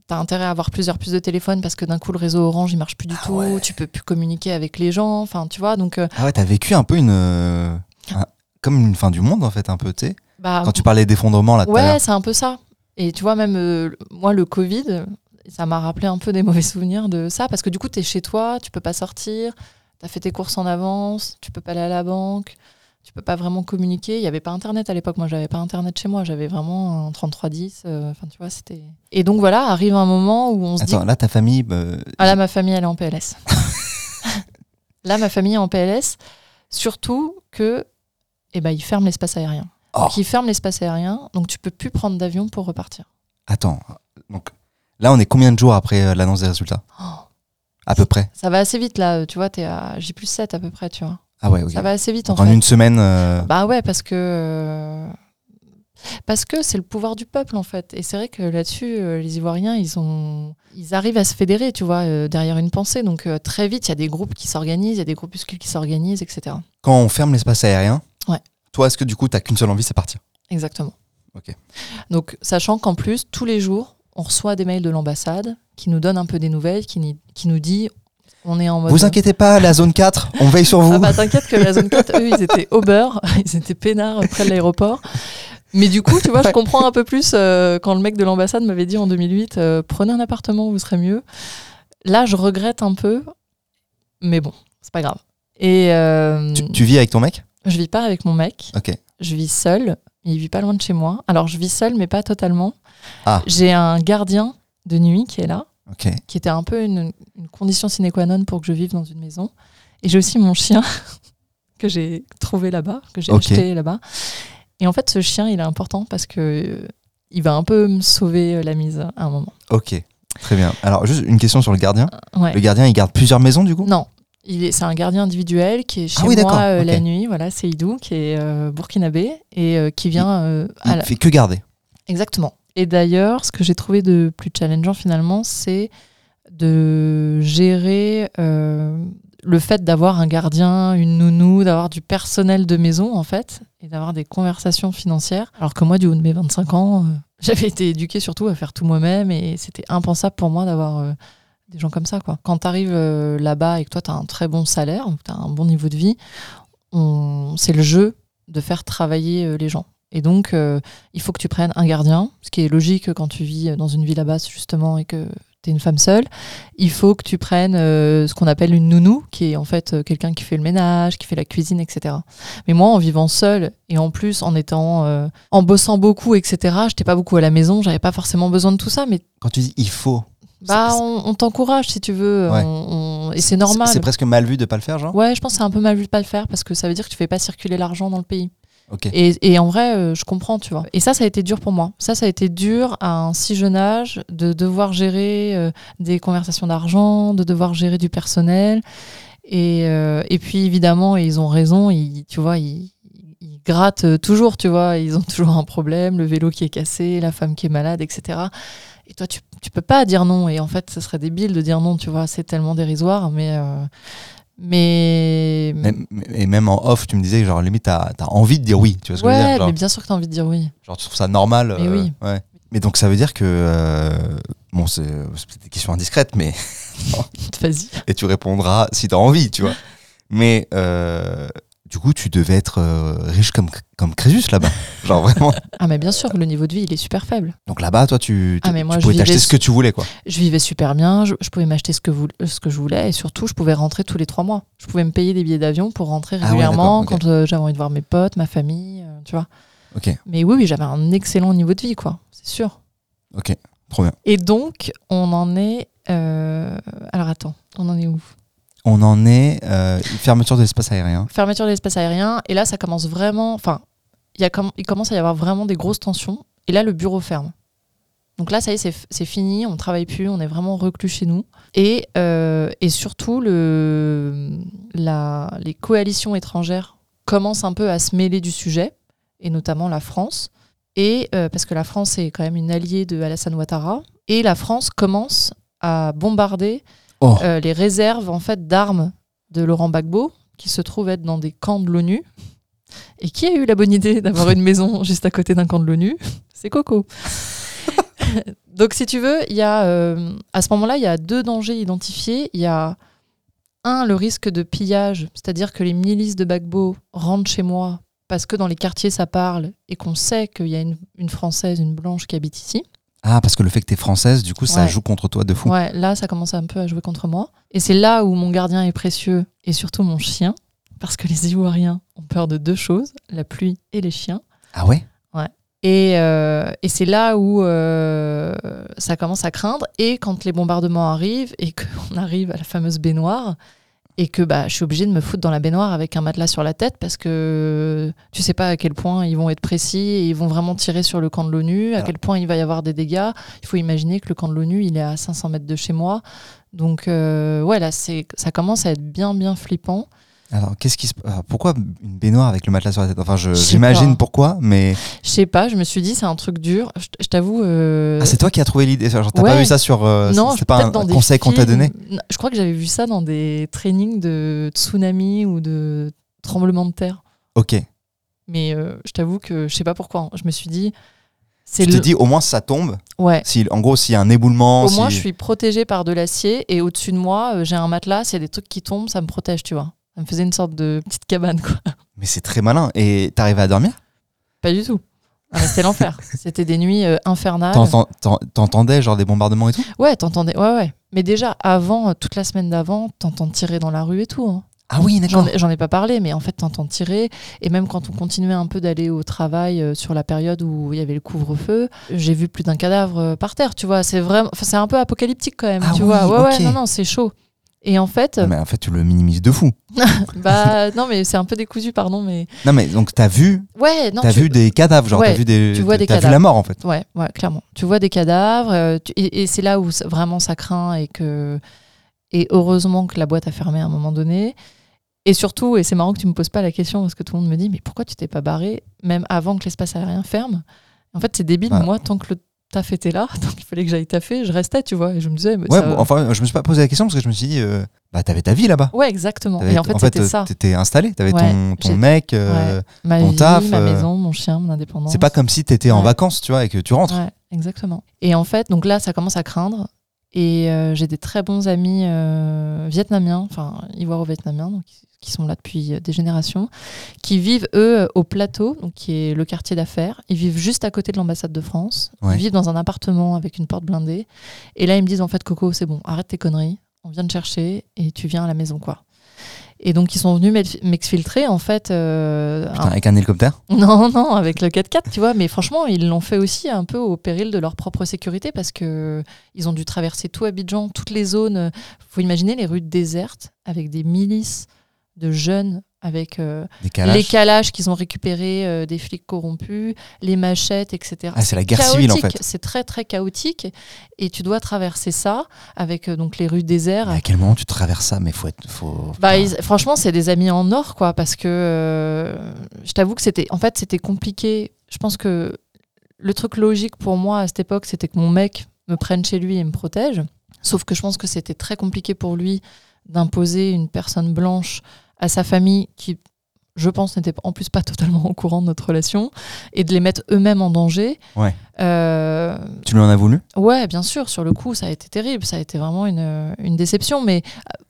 as intérêt à avoir plusieurs puces de téléphone parce que d'un coup, le réseau Orange, il marche plus du Ah tout. ouais. Tu peux plus communiquer avec les gens. Enfin, tu vois, donc... Ah ouais, t'as vécu un peu une. un- comme une fin du monde en fait, un peu, tu sais. bah, Quand tu parlais d'effondrement là. Ouais, c'est un peu ça. Et tu vois, même euh, moi, le Covid, ça m'a rappelé un peu des mauvais (laughs) souvenirs de ça. Parce que du coup, tu es chez toi, tu peux pas sortir. Tu as fait tes courses en avance, tu peux pas aller à la banque, tu peux pas vraiment communiquer. Il y avait pas internet à l'époque. Moi, j'avais pas internet chez moi. J'avais vraiment un 3310. euh, Enfin, tu vois, c'était. Et donc voilà, arrive un moment où on se dit Attends, là, ta famille. euh, ah là, ma famille, elle est en PLS. (laughs) là, ma famille est en PLS. Surtout que, eh ben, ils ferment l'espace aérien. Oh. Donc, ils ferment l'espace aérien, donc tu peux plus prendre d'avion pour repartir. Attends. Donc, là, on est combien de jours après euh, l'annonce des résultats? Oh. À peu près. Ça va assez vite là, tu vois, t'es à J plus 7 à peu près, tu vois. Ah ouais, ok. Ça va assez vite en Donc, en fait. une semaine. euh, Bah ouais, parce que. euh, Parce que c'est le pouvoir du peuple en fait. Et c'est vrai que là-dessus, euh, les Ivoiriens, ils, ont... ils arrivent à se fédérer, tu vois, euh, derrière une pensée. Donc euh, très vite, il y a des groupes qui s'organisent, il y a des groupuscules qui s'organisent, etc. Quand on ferme l'espace aérien, Ouais. toi, est-ce que du coup, t'as qu'une seule envie, c'est partir? Exactement. Ok. Donc, sachant qu'en plus, tous les jours, on reçoit des mails de l'ambassade qui nous donnent un peu des nouvelles, qui, ni- qui nous dit on est en mode. Vous inquiétez pas, la zone 4, on veille sur vous. Ah bah t'inquiète que la zone 4, eux, ils étaient au beurre, (laughs) ils étaient peinards près de l'aéroport. Mais du coup, tu vois, je comprends un peu plus euh, quand le mec de l'ambassade m'avait dit en 2008 euh, prenez un appartement, vous serez mieux. Là, je regrette un peu, mais bon, c'est pas grave. Et euh, tu, tu vis avec ton mec? je vis pas avec mon mec, Ok. je vis seule. Il vit pas loin de chez moi. Alors, je vis seule, mais pas totalement. Ah. J'ai un gardien de nuit qui est là, qui était un peu une, une condition sine qua non pour que je vive dans une maison. Et j'ai aussi mon chien (laughs) que j'ai trouvé là-bas, que j'ai Ok. acheté là-bas. Et en fait, ce chien, il est important parce que euh, il va un peu me sauver euh, la mise à un moment. Ok. Très bien. Alors, juste une question sur le gardien. Ouais. Le gardien, il garde plusieurs maisons du coup? Non, il est, c'est un gardien individuel qui est chez Ah oui, d'accord, moi euh, la nuit. Voilà, c'est Idou qui est euh, burkinabé et euh, qui vient euh, à Il la- fait que garder. Exactement. Et d'ailleurs, ce que j'ai trouvé de plus challengeant finalement, c'est de gérer euh, le fait d'avoir un gardien, une nounou, d'avoir du personnel de maison en fait, et d'avoir des conversations financières. Alors que moi, du haut de mes 25 ans, euh, (laughs) j'avais été éduquée surtout à faire tout moi-même et c'était impensable pour moi d'avoir euh, des gens comme ça. Quoi. Quand tu arrives là-bas et que toi, tu as un très bon salaire, tu as un bon niveau de vie, c'est le jeu de faire travailler les gens. Et donc, euh, il faut que tu prennes un gardien, ce qui est logique quand tu vis dans une ville à basse, justement, et que tu es une femme seule. Il faut que tu prennes euh, ce qu'on appelle une nounou, qui est en fait euh, quelqu'un qui fait le ménage, qui fait la cuisine, etc. Mais moi, en vivant seule, et en plus en étant, en bossant beaucoup, etc., j'étais pas beaucoup à la maison, j'avais pas forcément besoin de tout ça, mais Quand tu dis il faut, bah, on, on t'encourage si tu veux, Ouais. on- on- et c'est normal. C'est presque mal vu de pas le faire, genre? Ouais, je pense que c'est un peu mal vu de pas le faire parce que ça veut dire que tu fais pas circuler l'argent dans le pays. Et, en vrai, euh, je comprends, tu vois. Et ça, ça a été dur pour moi. Ça, ça a été dur à un si jeune âge de devoir gérer euh, des conversations d'argent, de devoir gérer du personnel. Et, euh, et puis, évidemment, ils ont raison, ils, tu vois, ils, ils grattent toujours, tu vois. Ils ont toujours un problème, le vélo qui est cassé, la femme qui est malade, etc. Et toi, tu, tu peux pas dire non. Et en fait, ce serait débile de dire non, tu vois. C'est tellement dérisoire, mais. Euh, mais, et même en off, tu me disais que genre limite t'as as envie de dire oui, tu vois ce que je veux ouais, dire genre, mais bien sûr que tu as envie de dire oui. genre, tu trouves ça normal. Mais euh, oui. ouais. Mais donc ça veut dire que euh, bon c'est c'est peut-être des questions indiscrètes, mais (laughs) Vas-y. et tu répondras si t'as envie, tu vois. Mais euh, du coup, tu devais être euh, riche comme comme Crésus là-bas, (laughs) genre vraiment. Ah, mais bien sûr le niveau de vie, il est super faible. Donc là-bas, toi, tu, Ah, mais moi, tu je pouvais t'acheter ce que tu voulais, quoi. Je vivais super bien, je, je pouvais m'acheter ce, que vou- ce que je voulais et surtout, je pouvais rentrer tous les trois mois. Je pouvais me payer des billets d'avion pour rentrer Ah ouais, régulièrement quand euh, j'avais envie de voir mes potes, ma famille, euh, tu vois. Ok, Mais oui, oui, j'avais un excellent niveau de vie, quoi, c'est sûr. ok, trop bien. Et donc, on en est. Alors attends, on en est où? On en est euh, fermeture de l'espace aérien. Fermeture de l'espace aérien. Et là, ça commence vraiment. Enfin, il, commence à y avoir vraiment des grosses tensions. Et là, le bureau ferme. Donc là, ça y est, c'est fini. On travaille plus. On est vraiment reclus chez nous. Et, euh, surtout, les coalitions étrangères commencent un peu à se mêler du sujet, et notamment la France. Et euh, parce que la France est quand même une alliée de Alassane Ouattara. Et la France commence à bombarder Oh. euh, les réserves en fait d'armes de Laurent Gbagbo qui se trouvent être dans des camps de l'ONU. Et qui a eu la bonne idée d'avoir une maison (laughs) juste à côté d'un camp de l'ONU? C'est Coco. (laughs) Donc si tu veux, il y a euh, à ce moment-là, il y a deux dangers identifiés. Il y a un le risque de pillage, c'est-à-dire que les milices de Gbagbo rentrent chez moi parce que dans les quartiers ça parle et qu'on sait qu'il y a une française, une blanche qui habite ici. Ah, parce que le fait que t'es française, du coup, ça Ouais. joue contre toi de fou. Ouais, là, ça commence un peu à jouer contre moi. Et c'est là où mon gardien est précieux et surtout mon chien. Parce que les Ivoiriens ont peur de deux choses, la pluie et les chiens. Ah ouais? Et, euh, et c'est là où euh, ça commence à craindre. Et quand les bombardements arrivent et qu'on (laughs) arrive à la fameuse baignoire, et que bah, je suis obligée de me foutre dans la baignoire avec un matelas sur la tête parce que tu sais pas à quel point ils vont être précis et ils vont vraiment tirer sur le camp de l'ONU, à quel point il va y avoir des dégâts. Il faut imaginer que le camp de l'ONU, il est à 500 mètres de chez moi. Donc, euh, ouais, là, c'est- ça commence à être bien, bien flippant. Alors, qu'est-ce qui se... alors, pourquoi une baignoire avec le matelas sur la tête? Enfin, j'imagine pourquoi, mais Je sais pas, je me suis dit, c'est un truc dur. Je, t'avoue. euh, ah, c'est toi qui as trouvé l'idée. Genre, t'as pas vu ça sur. euh, non, c'est pas un, conseil qu'on t'a donné. Je crois que j'avais vu ça dans des trainings de tsunami ou de tremblement de terre. Ok. Mais euh, je t'avoue que je sais pas pourquoi. hein. Je me suis dit, c'est Tu le. dit, au moins, ça tombe. Ouais. Si, en gros, s'il y a un éboulement. Au si- moins, je suis protégée par de l'acier et au-dessus de moi, j'ai un matelas. S'il y a des trucs qui tombent, ça me protège, tu vois. Ça me faisait une sorte de petite cabane, quoi. Mais c'est très malin. Et t'arrivais à dormir? Pas du tout. Ah, C'était l'enfer. (laughs) C'était des nuits euh, infernales. T'entendais genre des bombardements et tout? Ouais, t'entendais. Ouais, ouais. Mais déjà, avant, euh, toute la semaine d'avant, t'entends tirer dans la rue et tout. hein. Ah oui, d'accord. j'en ai pas parlé, mais en fait, t'entends tirer. Et même quand on continuait un peu d'aller au travail euh, sur la période où il y avait le couvre-feu, j'ai vu plus d'un cadavre par terre, tu vois. C'est vraiment, enfin, c'est un peu apocalyptique quand même, Ah tu oui, vois. Ouais, ouais, non, non, c'est chaud. Et en fait, Mais en fait, tu le minimises de fou. (laughs) bah, non, mais c'est un peu décousu, pardon, mais Non, mais donc t'as vu, ouais, non, t'as tu- vu des cadavres, genre Ouais, t'as vu des, tu vois des t'as vu la mort en fait. Ouais, ouais, clairement. Tu vois des cadavres, euh, tu- et, et c'est là où vraiment ça craint et que et heureusement que la boîte a fermé à un moment donné. Et surtout, et c'est marrant que tu me poses pas la question parce que tout le monde me dit mais pourquoi tu t'es pas barré même avant que l'espace aérien ferme? En fait, c'est débile. Moi, tant que le taf était là, (laughs) tant qu'il fallait que j'aille taffer, je restais, tu vois. Et je me disais, mais Ouais, ça- bon, enfin, je me suis pas posé la question parce que je me suis dit, euh, bah t'avais ta vie là-bas. ouais, exactement. T'avais- Et en fait, c'était euh, ça. T'étais installé, t'avais Ouais, ton, ton mec. euh, Ma ton vie, taf, ma euh, maison, mon chien, mon indépendance. C'est pas comme si t'étais en vacances, tu vois, et que tu rentres. Ouais, exactement. Et en fait, donc là, ça commence à craindre. Et euh, j'ai des très bons amis vietnamiens, enfin ivoiro-vietnamiens, donc qui- sont là depuis euh, des générations, qui vivent eux euh, au plateau, donc qui est le quartier d'affaires. Ils vivent juste à côté de l'ambassade de France. Ouais. Ils vivent dans un appartement avec une porte blindée. Et là, ils me disent en fait, Coco, c'est bon, arrête tes conneries. On vient te chercher et tu viens à la maison, quoi. Et donc, ils sont venus m'ex- m'exfiltrer, en fait. euh, Putain, un- avec un hélicoptère? non, non, avec le 4x4, tu vois. Mais franchement, ils l'ont fait aussi un peu au péril de leur propre sécurité parce que ils ont dû traverser tout Abidjan, toutes les zones. faut imaginer les rues désertes avec des milices de jeunes, avec euh, les calages qu'ils ont récupérés euh, des flics corrompus, les machettes, etc. Ah, c'est la guerre civile en Chaotique, fait. C'est très, très chaotique. Et tu dois traverser ça avec euh, donc les rues désertes. À quel moment tu traverses ça? Mais faut être. Faut... Bah, ils- franchement, c'est des amis en or, quoi, parce que je t'avoue que c'était, en fait, c'était compliqué. Je pense que le truc logique pour moi à cette époque, c'était que mon mec me prenne chez lui et me protège. Sauf que je pense que c'était très compliqué pour lui d'imposer une personne blanche à sa famille qui, je pense, n'était en plus pas (laughs) totalement au courant de notre relation et de les mettre eux-mêmes en danger. Ouais. Euh, Tu lui en as voulu? Ouais, bien sûr, sur le coup, ça a été terrible, ça a été vraiment une, une déception, mais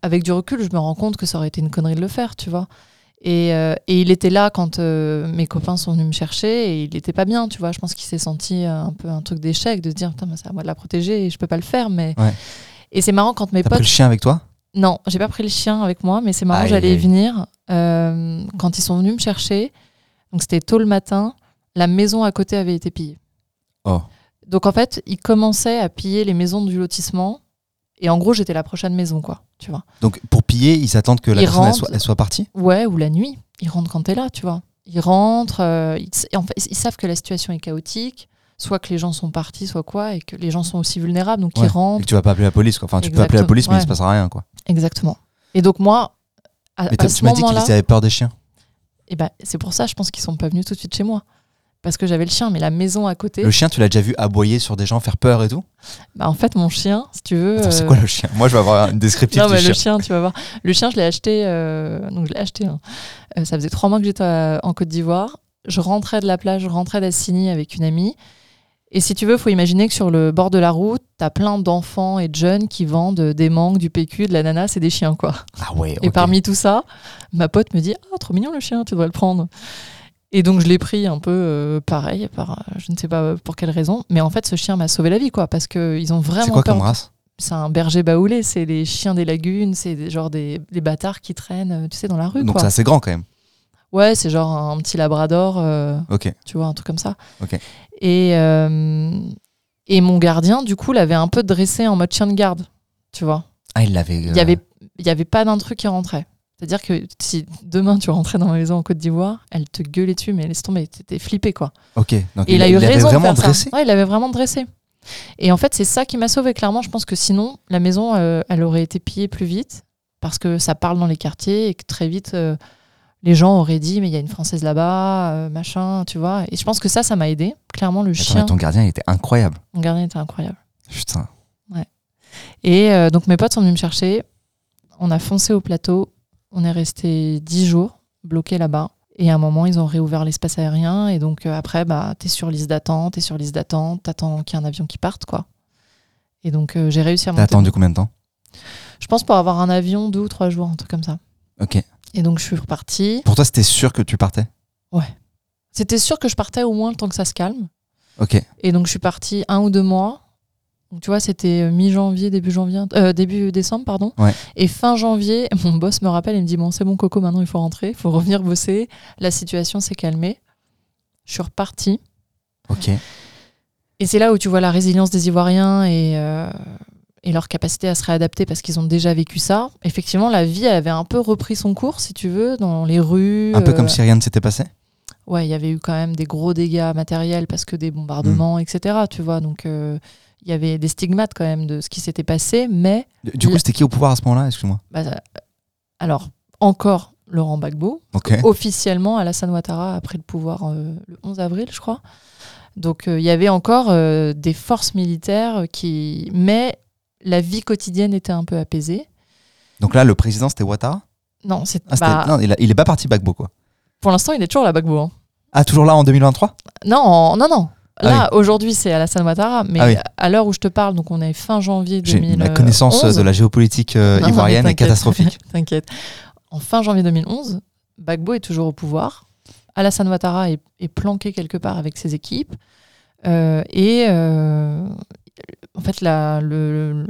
avec du recul, je me rends compte que ça aurait été une connerie de le faire, tu vois. Et, euh, et il était là quand euh, mes copains sont venus me chercher et il n'était pas bien, tu vois. Je pense qu'il s'est senti un peu un truc d'échec, de se dire, putain, c'est à moi de la protéger et je peux pas le faire. Mais... Ouais. Et c'est marrant quand mes T'as potes. pris le chien avec toi? Non, j'ai pas pris le chien avec moi, mais c'est marrant, j'allais y venir. Euh, quand ils sont venus me chercher, donc c'était tôt le matin, la maison à côté avait été pillée. Oh. Donc en fait, ils commençaient à piller les maisons du lotissement. Et en gros, j'étais la prochaine maison, quoi. Tu vois. Donc pour piller, ils attendent que la Ils personne elle soit, elle soit partie Ouais, ou la nuit. Ils rentrent quand t'es là, tu vois. Ils rentrent. euh, ils, et en fait, ils savent que la situation est chaotique. Soit que les gens sont partis, soit quoi. Et que les gens sont aussi vulnérables. Donc Ouais. ils Et rentrent. que tu vas pas appeler la police quoi. Enfin, tu peux appeler la police, mais il ouais. se passera rien quoi. Exactement. Et donc moi, à, Mais à ce tu m'as dit qu'ils avaient peur des chiens. Et ben, c'est pour ça, je pense qu'ils sont pas venus tout de suite chez moi. Parce que j'avais le chien, mais la maison à côté. Le chien, tu l'as déjà vu aboyer sur des gens, faire peur et tout Bah, en fait, mon chien, si tu veux. C'est euh, quoi le chien? Moi, je vais avoir une descriptif Non, du mais chien. le chien, tu vas voir. Le chien, je l'ai acheté. euh, Donc, je l'ai acheté. hein. Euh, ça faisait trois mois que j'étais en Côte d'Ivoire. Je rentrais de la plage, je rentrais d'Assigny avec une amie. Et si tu veux, faut imaginer que sur le bord de la route, t'as plein d'enfants et de jeunes qui vendent des mangues, du PQ, de l'ananas et des chiens, quoi. Ah ouais, Et parmi tout ça, ma pote me dit Ah, trop mignon le chien, tu devrais le prendre. Et donc je l'ai pris un peu euh, pareil, par, je ne sais pas pour quelle raison, mais en fait ce chien m'a sauvé la vie, quoi, parce qu'ils ont vraiment C'est quoi peur. comme race? C'est un berger baoulé, c'est les chiens des lagunes, c'est des, genre des, des bâtards qui traînent, euh, tu sais, dans la rue, Donc c'est assez grand quand même. Ouais, c'est genre un petit labrador, euh, Ok. tu vois, un truc comme ça. Ok. Et, euh, et mon gardien, du coup, l'avait un peu dressé en mode chien de garde, tu vois. Ah, il l'avait. Il y avait, il y avait pas d'un truc qui rentrait. C'est-à-dire que si demain tu rentrais dans ma maison en Côte d'Ivoire, elle te gueulait dessus, mais laisse tomber, t'étais flippé quoi. Ok. Donc Et il, a eu raison vraiment de faire dressé. ça. Ouais, il avait vraiment dressé. Et en fait, c'est ça qui m'a sauvé. Clairement, je pense que sinon, la maison, euh, elle aurait été pillée plus vite parce que ça parle dans les quartiers et que très vite, euh, les gens auraient dit, mais il y a une Française là-bas, euh, machin, tu vois. Et je pense que ça, ça m'a aidé. Clairement, le Attends, chien, mais ton gardien il était incroyable. mon gardien était incroyable. Putain. Et euh, donc mes potes sont venus me chercher. On a foncé au plateau. On est resté dix jours bloqués là-bas. Et à un moment, ils ont réouvert l'espace aérien. Et donc euh, après, bah, t'es sur liste d'attente, t'es sur liste d'attente, t'attends qu'il y ait un avion qui parte, quoi. Et donc j'ai réussi à T'as monter. attendu combien de temps? Je pense pour avoir un avion deux ou trois jours, un truc comme ça. Ok. Et donc je suis repartie. Pour toi, c'était sûr que tu partais? C'était sûr que je partais au moins le temps que ça se calme. Ok. Et donc je suis partie un ou deux mois. Donc, tu vois, c'était euh, mi-janvier, début janvier, euh, début décembre, pardon. Ouais. Et fin janvier, (laughs) mon boss me rappelle et me dit bon, c'est bon Coco, maintenant il faut rentrer, il faut revenir bosser. La situation s'est calmée. Je suis repartie. Ok. Et c'est là où tu vois la résilience des Ivoiriens et, euh, et leur capacité à se réadapter parce qu'ils ont déjà vécu ça. Effectivement, la vie avait un peu repris son cours, si tu veux, dans les rues. Un peu euh, comme si rien ne s'était passé ouais, il y avait eu quand même des gros dégâts matériels parce que des bombardements, Hmm. etc. Tu vois, donc euh, il y avait des stigmates quand même de ce qui s'était passé, mais Du coup, c'était qui au pouvoir à ce moment-là Excuse-moi? bah, euh, alors encore Laurent Gbagbo, Ok. officiellement Alassane Ouattara a pris le pouvoir euh, le 11 avril, je crois. Donc euh, il y avait encore euh, des forces militaires qui, mais la vie quotidienne était un peu apaisée. Donc là, le président, c'était Ouattara Non, c'est ah, c'était- bah, Non, il, a- il est pas parti Bagbo, quoi. pour l'instant il est toujours là Gbagbo. hein. Ah, toujours là en 2023 Non, en- non, non. Ah Là, aujourd'hui, c'est Alassane Ouattara, mais Ah oui. à l'heure où je te parle, donc on est fin janvier J'ai 2011. ma connaissance euh, de la géopolitique euh, Non, ivoirienne est catastrophique. (laughs) T'inquiète. En fin janvier 2011, Bagbo est toujours au pouvoir. Alassane Ouattara est, est planqué quelque part avec ses équipes. Euh, et euh, en fait, la- le, le-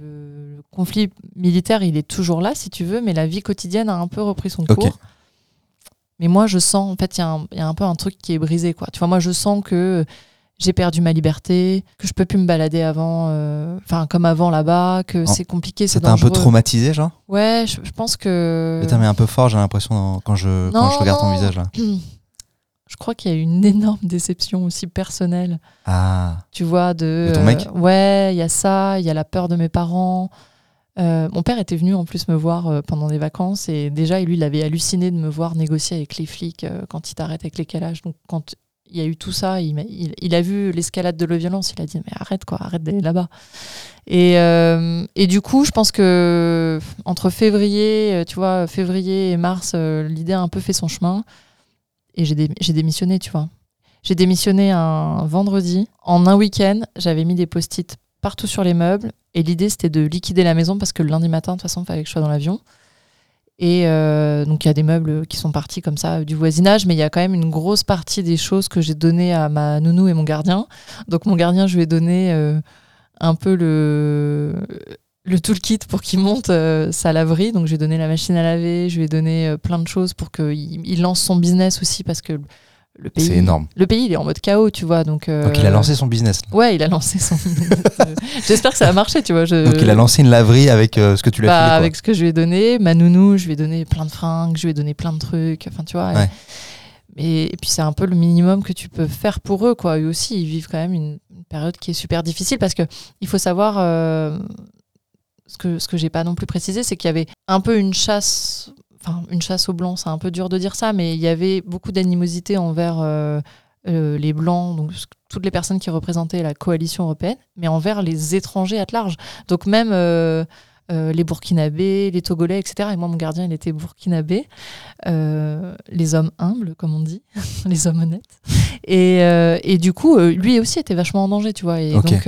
le conflit militaire, il est toujours là, si tu veux, mais la vie quotidienne a un peu repris son cours. Mais moi, je sens, en fait, il y, a un- il y a un peu un truc qui est brisé. Quoi. Tu vois, moi, je sens que j'ai perdu ma liberté, que je peux plus me balader avant, euh, enfin, comme avant là-bas, que Oh. c'est compliqué, c'est un peu traumatisé, genre? Ouais, je, je pense que. Le terme est un peu fort, j'ai l'impression, quand je, quand Non, je regarde ton visage, là. (clears throat) Je crois qu'il y a une énorme déception aussi personnelle, Ah, tu vois, de... De ton mec euh, Ouais, il y a ça, il y a la peur de mes parents. Euh, mon père était venu en plus me voir euh, pendant des vacances et déjà, lui, il avait halluciné de me voir négocier avec les flics quand il t'arrête avec les calages. Donc quand il y a eu tout ça, il, m'a- il, il a vu l'escalade de la violence, il a dit mais arrête quoi, arrête d'aller là-bas. Et, euh, et du coup, je pense que entre février, tu vois, février et mars, l'idée a un peu fait son chemin et j'ai dé- j'ai démissionné, tu vois. J'ai démissionné un vendredi. En un week-end, j'avais mis des post-it partout sur les meubles. Et l'idée, c'était de liquider la maison parce que le lundi matin, de toute façon, il fallait que je sois dans l'avion. Et euh, donc, il y a des meubles qui sont partis comme ça du voisinage, mais il y a quand même une grosse partie des choses que j'ai données à ma nounou et mon gardien. Donc, mon gardien, je lui ai donné euh, un peu le, le toolkit pour qu'il monte euh, sa laverie. Donc, je lui ai donné la machine à laver, je lui ai donné euh, plein de choses pour qu'il il lance son business aussi parce que le pays, c'est énorme. le pays, il est en mode chaos, tu vois. Donc, Donc il a euh, lancé son business. Ouais, il a lancé son. (laughs) J'espère que ça a marché, tu vois. Je... Donc il a lancé une laverie avec euh, ce que tu lui as Bah, filé, quoi. avec ce que je lui ai donné, ma nounou, je lui ai donné plein de fringues, je lui ai donné plein de trucs, enfin tu vois. Ouais. Et, et puis c'est un peu le minimum que tu peux faire pour eux, quoi. Eux aussi, ils vivent quand même une, période qui est super difficile parce que il faut savoir euh, ce que ce que j'ai pas non plus précisé, c'est qu'il y avait un peu une chasse, enfin une chasse aux blancs, c'est un peu dur de dire ça, mais il y avait beaucoup d'animosité envers euh, euh, les blancs, donc toutes les personnes qui représentaient la coalition européenne, mais envers les étrangers à large. Donc même euh, les Burkinabés, les Togolais, etc. Et moi, mon gardien, il était Burkinabé. Euh, les hommes humbles, comme on dit, (laughs) les hommes honnêtes. Et, euh, et du coup, lui aussi était vachement en danger, tu vois. Et donc,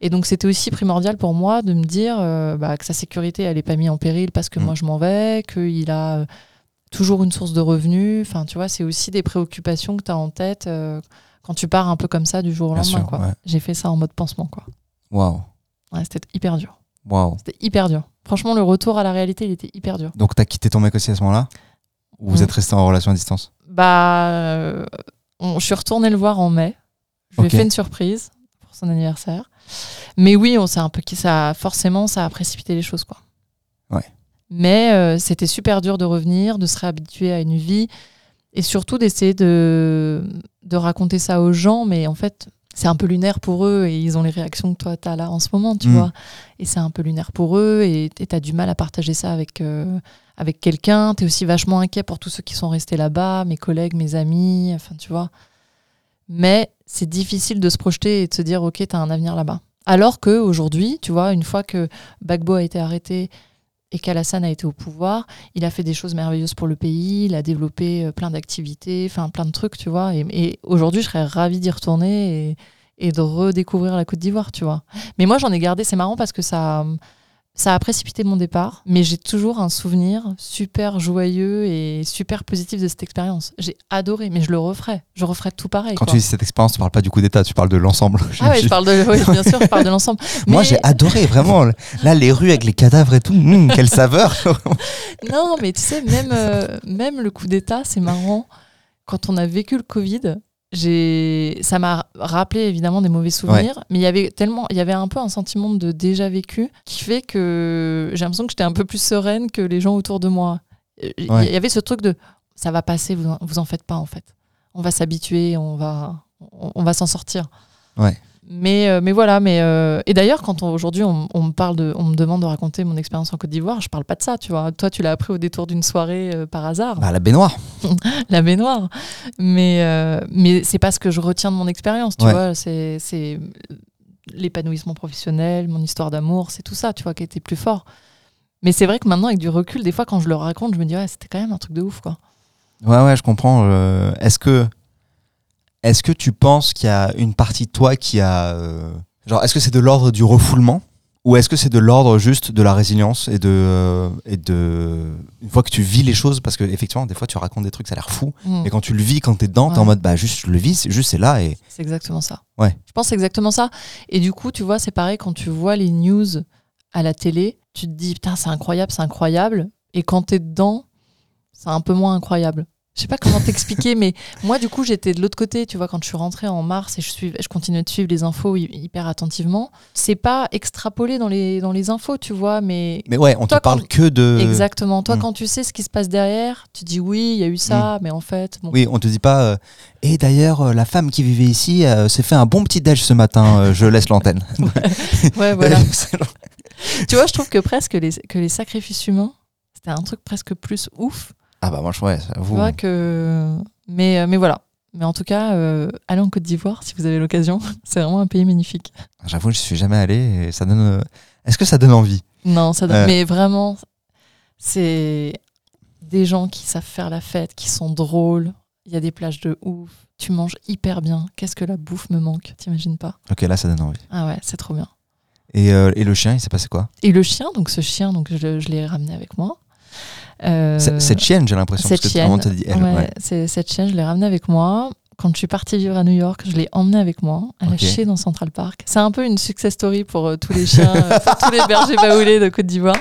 et donc, c'était aussi primordial pour moi de me dire bah, que sa sécurité, elle n'est pas mise en péril parce que Mm. moi, je m'en vais, qu'il a toujours une source de revenus. Enfin, tu vois, c'est aussi des préoccupations que tu as en tête quand tu pars un peu comme ça du jour au lendemain. ouais. J'ai fait ça en mode pansement. Quoi. Waouh. Ouais, c'était hyper dur. Waouh. C'était hyper dur. Franchement, le retour à la réalité, il était hyper dur. Donc, t'as quitté ton mec aussi à ce moment-là Ou vous Mm. êtes resté en relation à distance? Bah, euh, on- je suis retournée le voir en mai. Je lui ai fait une surprise pour son anniversaire. Mais oui, on s'est un peu, ça, forcément, ça a précipité les choses, quoi. Ouais. Mais euh, c'était super dur de revenir, de se réhabituer à une vie et surtout d'essayer de, de raconter ça aux gens. Mais en fait, c'est un peu lunaire pour eux et ils ont les réactions que toi, tu as là en ce moment, tu Mm. vois. Et c'est un peu lunaire pour eux et tu as du mal à partager ça avec, euh, avec quelqu'un. Tu es aussi vachement inquiet pour tous ceux qui sont restés là-bas, mes collègues, mes amis, enfin, tu vois. Mais c'est difficile de se projeter et de se dire, OK, tu as un avenir là-bas. Alors qu'aujourd'hui, tu vois, une fois que Bagbo a été arrêté et qu'Alassane a été au pouvoir, il a fait des choses merveilleuses pour le pays, il a développé euh, plein d'activités, enfin plein de trucs, tu vois. Et, aujourd'hui, je serais ravie d'y retourner et, et de redécouvrir la Côte d'Ivoire, tu vois. Mais moi, j'en ai gardé, c'est marrant parce que ça, ça a précipité mon départ, mais j'ai toujours un souvenir super joyeux et super positif de cette expérience. J'ai adoré, mais je le referais. Je referais tout pareil. Quand quoi. tu dis cette expérience, tu parles pas du coup d'état, tu parles de l'ensemble. Ah ouais, je parle de, oui, bien sûr, je parle de l'ensemble. (laughs) Moi, j'ai adoré, vraiment. Là, les rues avec les cadavres et tout, hum, quelle saveur (laughs) Non, mais tu sais, même, euh, même le coup d'État, c'est marrant. Quand on a vécu le Covid, j'ai, ça m'a rappelé évidemment des mauvais souvenirs, mais il y avait tellement, il y avait un peu un sentiment de déjà vécu qui fait que j'ai l'impression que j'étais un peu plus sereine que les gens autour de moi. Euh, Il Ouais. y avait ce truc de, ça va passer, vous en, vous en faites pas en fait. On va s'habituer, on va, on, on va s'en sortir. Ouais. Mais, euh, mais voilà, mais euh, et d'ailleurs, quand aujourd'hui on, on me parle de, on me demande de raconter mon expérience en Côte d'Ivoire, je parle pas de ça, tu vois. Toi, tu l'as appris au détour d'une soirée euh, par hasard, Bah, la baignoire. (laughs) la baignoire. Mais mais c'est pas ce que je retiens de mon expérience, tu Ouais. vois. C'est c'est l'épanouissement professionnel, mon histoire d'amour, c'est tout ça, tu vois, qui était plus fort. Mais c'est vrai que maintenant, avec du recul, des fois, quand je le raconte, je me dis ouais, c'était quand même un truc de ouf, quoi. Ouais, ouais, je comprends. euh, Est-ce que, est-ce que tu penses qu'il y a une partie de toi qui a, euh, genre, est-ce que c'est de l'ordre du refoulement ou est-ce que c'est de l'ordre juste de la résilience et de, euh, et de, une fois que tu vis les choses, parce que effectivement, des fois, tu racontes des trucs, ça a l'air fou, Mm. mais quand tu le vis, quand t'es dedans, t'es en Ouais. mode, bah, juste, je le vis, c'est juste, c'est là et, C'est exactement ça. Ouais. Je pense exactement ça. Et du coup, tu vois, c'est pareil quand tu vois les news à la télé, tu te dis putain, c'est incroyable, c'est incroyable. Et quand t'es dedans, c'est un peu moins incroyable. Je sais pas comment t'expliquer, mais moi, du coup, j'étais de l'autre côté, tu vois, quand je suis rentrée en mars et je, suis, je continuais de suivre les infos hy- hyper attentivement. C'est pas extrapolé dans les, dans les infos, tu vois, mais mais ouais, on Toi, te parle quand- que de, exactement. Toi, Mm. quand tu sais ce qui se passe derrière, tu dis oui, il y a eu ça, mais en fait, bon. oui, on te dit pas, euh, et d'ailleurs, euh, la femme qui vivait ici euh, s'est fait un bon petit déj ce matin, je laisse l'antenne. (laughs) Ouais, voilà. (laughs) C'est genre- tu vois, je trouve que presque les, que les sacrifices humains, c'était un truc presque plus ouf. Ah bah, moi, je- ouais, Tu j'avoue. vois que... mais, euh, mais voilà. Mais en tout cas, euh, allez en Côte d'Ivoire si vous avez l'occasion. (laughs) C'est vraiment un pays magnifique. J'avoue, je suis jamais allé et ça donne. euh, Est-ce que ça donne envie? Non, ça donne- Euh. mais vraiment, c'est des gens qui savent faire la fête, qui sont drôles. Il y a des plages de ouf. Tu manges hyper bien. Qu'est-ce que la bouffe me manque? T'imagines pas? Ok, là, ça donne envie. Ah ouais, c'est trop bien. Et, euh, et le chien, il s'est passé quoi? Et le chien, donc ce chien, donc je, je l'ai ramené avec moi. Euh, Cette chienne, j'ai l'impression. cette que chienne, vraiment, t'as dit elle. ouais, ouais. cette chienne, je l'ai ramenée avec moi. Quand je suis partie vivre à New York, je l'ai emmenée avec moi. Elle Ok. a chié dans Central Park. C'est un peu une success story pour euh, tous les chiens, euh, pour tous les bergers baoulés de Côte d'Ivoire.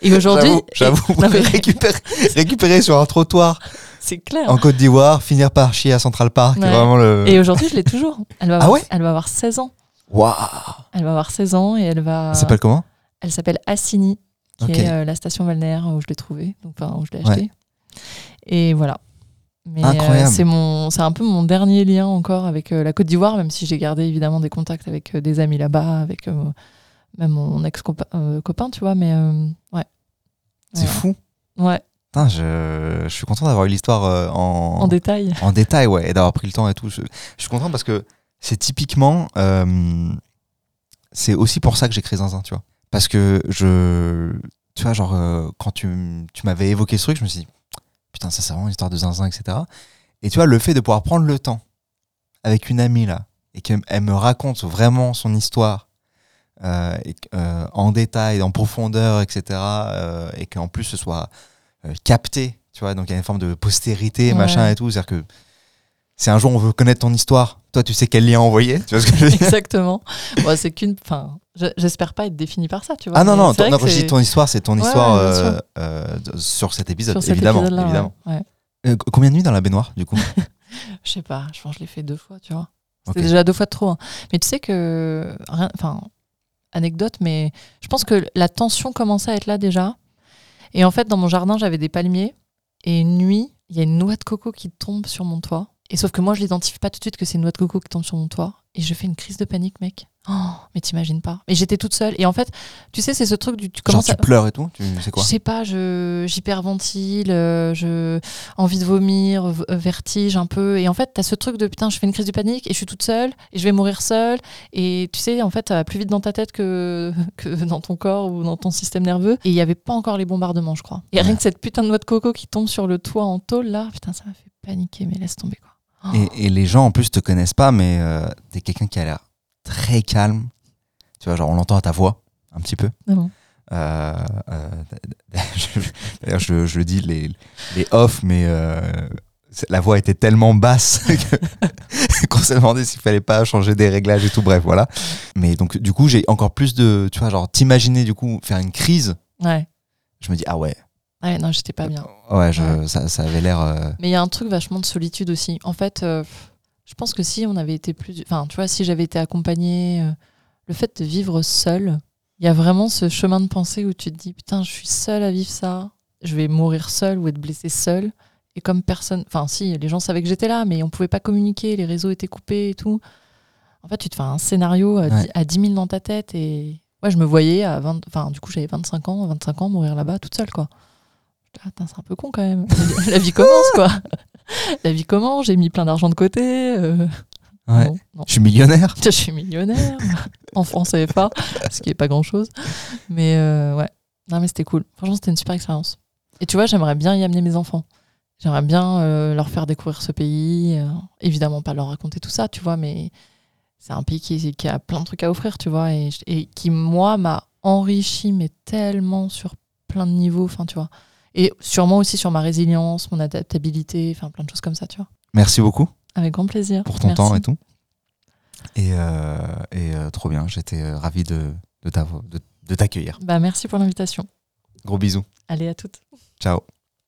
Et aujourd'hui, J'avoue, mais- récupérer, récupérer sur un trottoir c'est clair. en Côte d'Ivoire, finir par chier à Central Park, Ouais. vraiment le. Et aujourd'hui, je l'ai toujours. Elle va, Ah avoir, ouais elle va avoir 16 ans. Waouh Elle va avoir 16 ans et elle va. Ça s'appelle comment? Elle s'appelle Assini, qui est euh, la station balnéaire où je l'ai trouvée, donc enfin où je l'ai Ouais. achetée. Et voilà. Mais euh, c'est mon, c'est un peu mon dernier lien encore avec euh, la Côte d'Ivoire, même si j'ai gardé évidemment des contacts avec des amis là-bas, avec même mon ex copain, tu vois. Mais ouais. C'est Voilà. fou. Ouais, Putain, je, je suis content d'avoir eu l'histoire en, en détail. en détail, ouais, et d'avoir pris le temps et tout. Je, je suis content parce que c'est typiquement. c'est aussi pour ça que j'ai créé Zinzin, tu vois. Parce que je. Tu vois, genre, euh, quand tu, tu m'avais évoqué ce truc, je me suis dit, putain, ça, c'est vraiment une histoire de Zinzin, etc. Et tu vois, le fait de pouvoir prendre le temps avec une amie, là, et qu'elle elle me raconte vraiment son histoire. euh, et, euh, en détail, en profondeur, etc. euh, et qu'en plus ce soit capté, tu vois, donc il y a une forme de postérité, Ouais. machin et tout. C'est-à-dire que si un jour on veut connaître ton histoire, toi tu sais quel lien envoyer, tu vois ce que je veux dire? Exactement. Bon, c'est qu'une. Enfin, j'espère pas être définie par ça, tu vois. Ah non, non, ton- non, ton histoire, c'est ton Ouais, histoire ouais, euh, euh, sur cet épisode, sur cet évidemment. épisode-là, ouais. évidemment. Ouais. Euh, combien de nuits dans la baignoire, du coup? (laughs) Je sais pas, je pense que je l'ai fait deux fois, tu vois. C'était Ok. déjà deux fois de trop. hein. Mais tu sais que. Enfin, anecdote, mais je pense que la tension commençait à être là déjà. Et en fait, dans mon jardin, j'avais des palmiers. Et une nuit, il y a une noix de coco qui tombe sur mon toit. Et sauf que moi, je l'identifie pas tout de suite que c'est une noix de coco qui tombe sur mon toit. Et je fais une crise de panique, mec. Oh, mais t'imagines pas. Mais j'étais toute seule. Et en fait, tu sais, c'est ce truc du. Tu Genre commences tu à- pleures et tout Tu sais quoi je sais pas, je j'hyperventile, euh, je envie de vomir, euh, vertige un peu. Et en fait, t'as ce truc de putain, je fais une crise de panique et je suis toute seule et je vais mourir seule. Et tu sais, en fait, ça va plus vite dans ta tête que, (laughs) que dans ton corps ou dans ton système nerveux. Et il y avait pas encore les bombardements, je crois. Et rien que cette putain de noix de coco qui tombe sur le toit en tôle là, putain, ça m'a fait paniquer. Mais laisse tomber quoi. Oh. Et, et les gens en plus te connaissent pas, mais euh, t'es quelqu'un qui a l'air très calme. Tu vois, genre on l'entend à ta voix, un petit peu. Ah bon? Euh, euh, (laughs) D'ailleurs, je, je dis, les, les off, mais euh, la voix était tellement basse (laughs) (laughs) qu'on s'est demandé s'il fallait pas changer des réglages et tout. Bref, voilà. Mais donc, du coup, j'ai encore plus de. Tu vois, genre, t'imaginer, du coup, faire une crise. Ouais. Je me dis, ah ouais, Ouais, non, j'étais pas bien. ouais, je, Ouais. Ça, ça avait l'air. euh, Mais il y a un truc vachement de solitude aussi. En fait, euh, je pense que si on avait été plus. Enfin, tu vois, si j'avais été accompagnée, euh, le fait de vivre seule, il y a vraiment ce chemin de pensée où tu te dis putain, je suis seule à vivre ça, je vais mourir seule ou être blessée seule. Et comme personne. Enfin, si, les gens savaient que j'étais là, mais on pouvait pas communiquer, les réseaux étaient coupés et tout. En fait, tu te fais un scénario à, Ouais. 10, à 10 000 dans ta tête et. Ouais, je me voyais à 20. Enfin, du coup, j'avais 25 ans, 25 ans, mourir là-bas toute seule, quoi. Ah, putain, c'est un peu con quand même. (laughs) La vie commence, quoi. La vie commence, j'ai mis plein d'argent de côté. euh, ouais. non, non. Je suis millionnaire. (laughs) Je suis millionnaire en France CFA, ce qui est pas grand chose. Mais euh, ouais, non, mais c'était cool. Franchement, c'était une super expérience. Et tu vois, j'aimerais bien y amener mes enfants. J'aimerais bien euh, leur faire découvrir ce pays. euh, évidemment, pas leur raconter tout ça, tu vois, mais c'est un pays qui, qui a plein de trucs à offrir, tu vois, et, et qui, moi, m'a enrichi, mais tellement sur plein de niveaux, enfin, tu vois. Et sûrement aussi sur ma résilience, mon adaptabilité, enfin, plein de choses comme ça, tu vois. Merci beaucoup Avec grand plaisir. pour ton Merci. temps et tout. Et, euh, et euh, trop bien, j'étais euh, ravi de, de t'avo- de- de t'accueillir. Bah, merci pour l'invitation. Gros bisous. Allez, à toutes. Ciao.